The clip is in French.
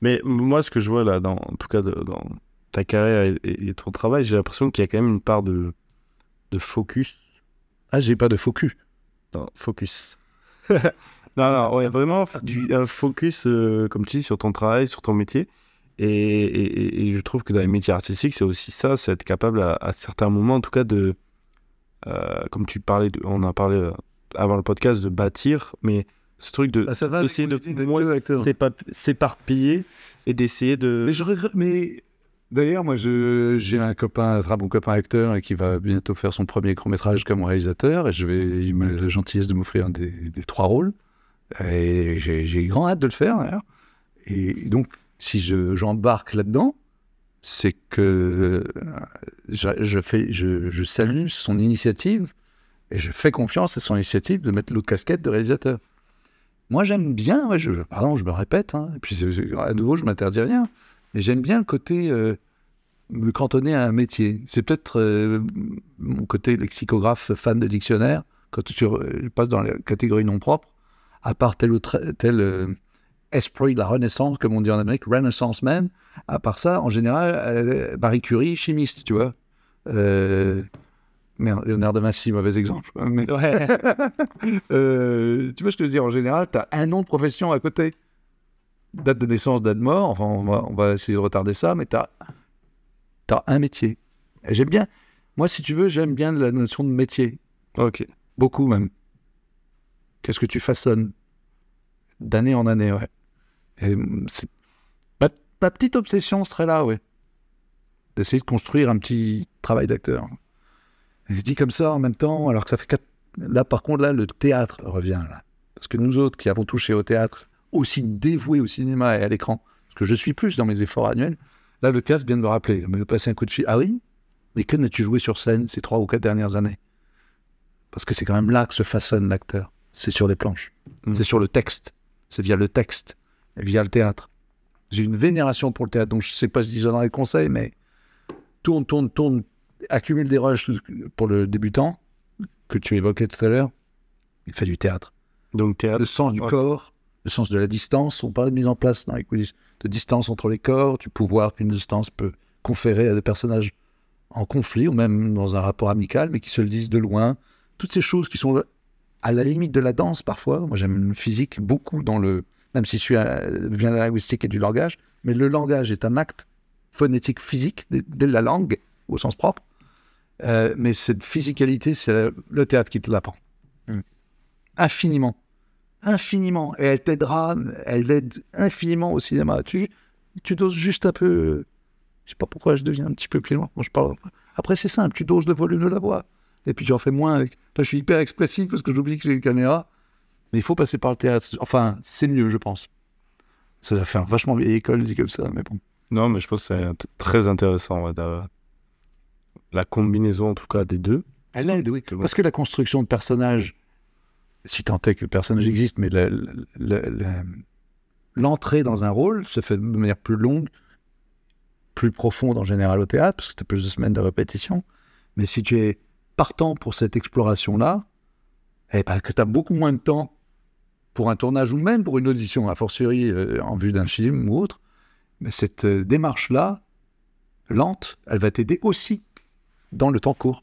Mais moi, ce que je vois là, en tout cas dans ta carrière et, ton travail, j'ai l'impression qu'il y a quand même une part de, de focus. Ah, j'ai pas de cul. Non, focus. non, non, ouais, vraiment un focus, euh, comme tu dis, sur ton travail, sur ton métier. Et, je trouve que dans les métiers artistiques, c'est aussi ça, c'est être capable à, à certains moments, en tout cas, de. euh, comme tu parlais, de- on a parlé euh, avant le podcast, de bâtir, mais ce truc de. Bah, ça va. essayer de moins s'éparpiller et d'essayer de. Mais je regrette. Mais d'ailleurs, moi, j'ai un copain, un très bon copain acteur, et qui va bientôt faire son premier court métrage comme réalisateur, et je vais, il m'a la gentillesse de m'offrir des, des trois rôles, et j'ai grand hâte de le faire. d'ailleurs. Et donc, si je- j'embarque là-dedans, c'est que euh, je, je fais, je, je salue son initiative et je fais confiance à son initiative de mettre l'autre casquette de réalisateur. Moi, j'aime bien, pardon, je me répète, hein, et puis à nouveau, je m'interdis rien, mais j'aime bien le côté euh, me cantonner à un métier. C'est peut-être euh, mon côté lexicographe fan de dictionnaire, quand tu euh, passes dans la catégorie non propre, à part tel ou tel esprit de la Renaissance, comme on dit en Amérique, Renaissance man, à part ça, en général, Marie Curie, chimiste, tu vois. Merde, Léonard de Vinci, mauvais exemple. Mais, Euh, tu vois ce que je veux dire En général, tu as un nom de profession à côté. Date de naissance, date de mort. Enfin, on va, on va essayer de retarder ça, mais tu as, un métier. J'aime bien. Moi, si tu veux, j'aime bien la notion de métier. Ok. Beaucoup même. Qu'est-ce que tu façonnes? D'année en année, ouais. Et, ma, ma petite obsession serait là, ouais. D'essayer de construire un petit travail d'acteur. Je dis comme ça en même temps, alors que ça fait quatre... Là, par contre, là, le théâtre revient, là. Parce que nous autres qui avons touché au théâtre, aussi dévoués au cinéma et à l'écran, parce que je suis plus dans mes efforts annuels, là, le théâtre vient de me rappeler, me passer un coup de fil. Ah oui? Mais que n'as-tu joué sur scène ces trois ou quatre dernières années? Parce que c'est quand même là que se façonne l'acteur. C'est sur les planches. Mm. C'est sur le texte. C'est via le texte, via le théâtre. J'ai une vénération pour le théâtre, donc je ne sais pas si je donnerai conseil, mais tourne, tourne, tourne, accumule des rushs pour le débutant, que tu évoquais tout à l'heure. Il fait du théâtre. Donc, théâtre. Le sens du Ouais. corps, le sens de la distance. On parlait de mise en place dans les coulisses, de distance entre les corps, du pouvoir qu'une distance peut conférer à des personnages en conflit ou même dans un rapport amical, mais qui se le disent de loin. Toutes ces choses qui sont à la limite de la danse parfois. Moi, j'aime le physique beaucoup dans le. Même si je suis à- vient de la linguistique et du langage, mais le langage est un acte phonétique physique de, de la langue au sens propre. Euh, mais cette physicalité, c'est le- théâtre qui te l'apprend. Mm. Infiniment. Infiniment. Et elle t'aidera, elle aide infiniment au cinéma. Tu, tu doses juste un peu. Je sais pas pourquoi je deviens un petit peu plus loin. Moi, je parle. Après, c'est simple, tu doses le volume de la voix. Et puis, tu en fais moins avec. Là, je suis hyper expressif parce que j'oublie que j'ai une caméra. Mais il faut passer par le théâtre. Enfin, c'est mieux, je pense. Ça va faire vachement vieille école, dit comme ça, mais bon. Non, mais je pense que c'est très intéressant, ouais, d'avoir la combinaison, en tout cas, des deux. Elle aide, oui. Parce que la construction de personnages, si tant est que le personnage existe, mais l'entrée dans un rôle se fait de manière plus longue, plus profonde en général au théâtre, parce que tu as plus de semaines de répétition. Mais si tu es partant pour cette exploration-là, eh ben, que tu as beaucoup moins de temps pour un tournage ou même pour une audition, a fortiori euh, en vue d'un film ou autre, mais cette euh, démarche-là, lente, elle va t'aider aussi dans le temps court.